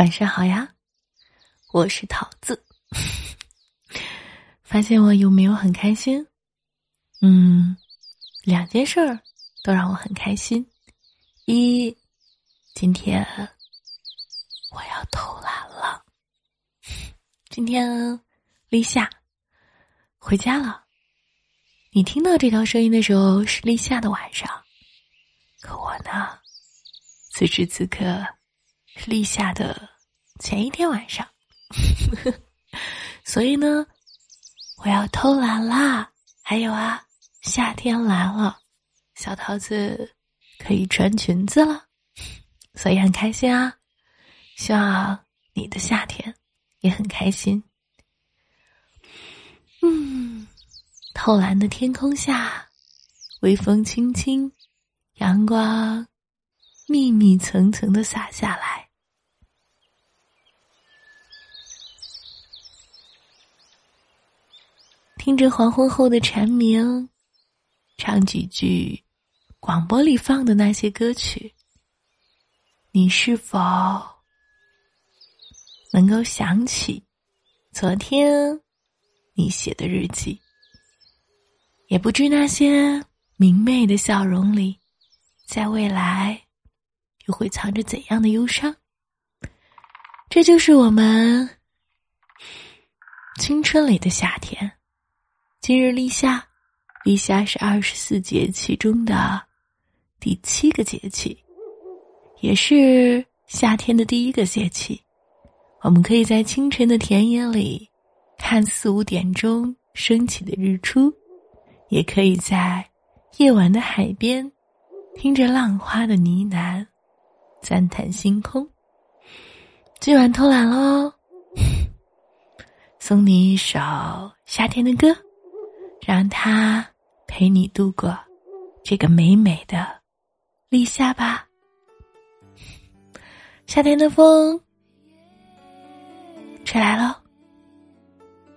晚上好呀，我是桃子。发现我有没有很开心？嗯，两件事儿都让我很开心。一，今天我要偷懒了。今天立夏回家了。你听到这条声音的时候是立夏的晚上，可我呢，此时此刻立夏的前一天晚上，所以呢，我要偷懒啦。还有啊，夏天来了，小桃子可以穿裙子了，所以很开心啊。希望你的夏天也很开心。嗯。透蓝的天空下，微风轻轻，阳光密密层层的洒下来。听着黄昏后的蝉鸣，唱几句广播里放的那些歌曲，你是否能够想起昨天你写的日记？也不知那些明媚的笑容里，在未来又会藏着怎样的忧伤？这就是我们青春里的夏天。今日立夏，立夏是二十四节气中的第七个节气，也是夏天的第一个节气。我们可以在清晨的田野里看四五点钟升起的日出。也可以在夜晚的海边，听着浪花的呢喃，赞叹星空。今晚偷懒喽，送你一首夏天的歌，让他陪你度过这个美美的立夏吧。夏天的风吹来了，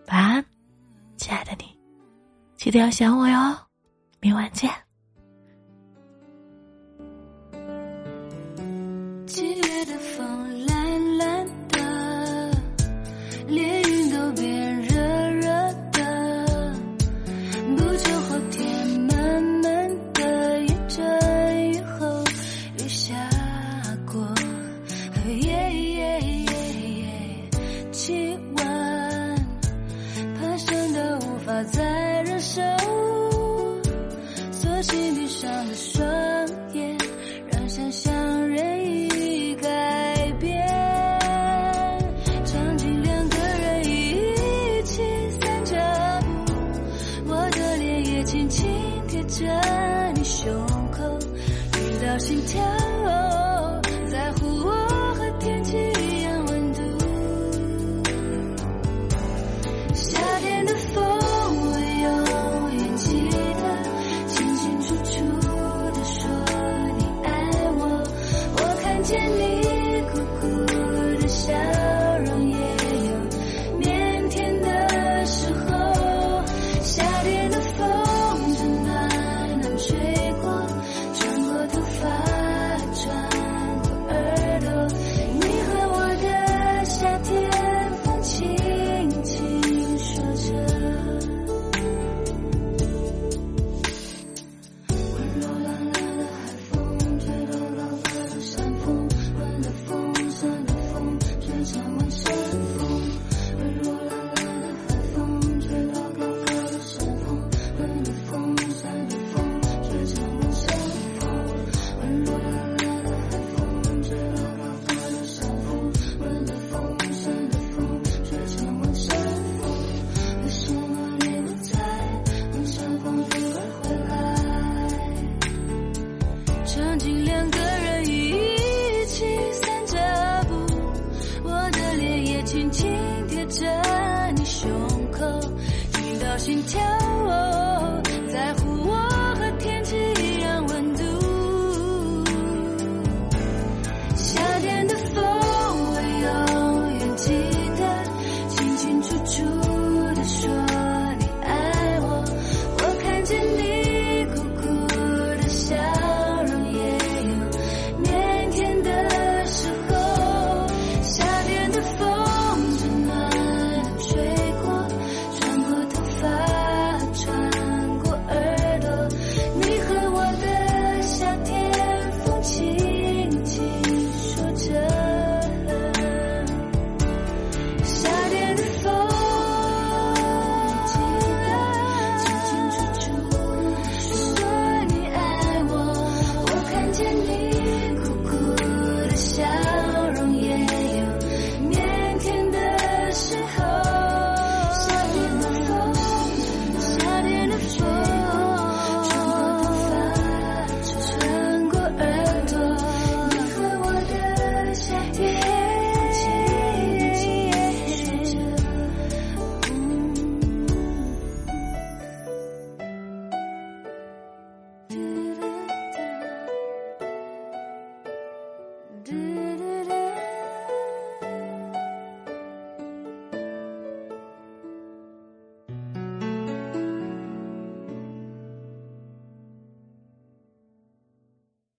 晚安，亲爱的你。记得要想我哟，明晚见。心闭上了双眼让想象任意改变。场景两个人一起散着步我的脸也轻轻贴着你胸口听到心跳哦见你苦苦的笑。变得。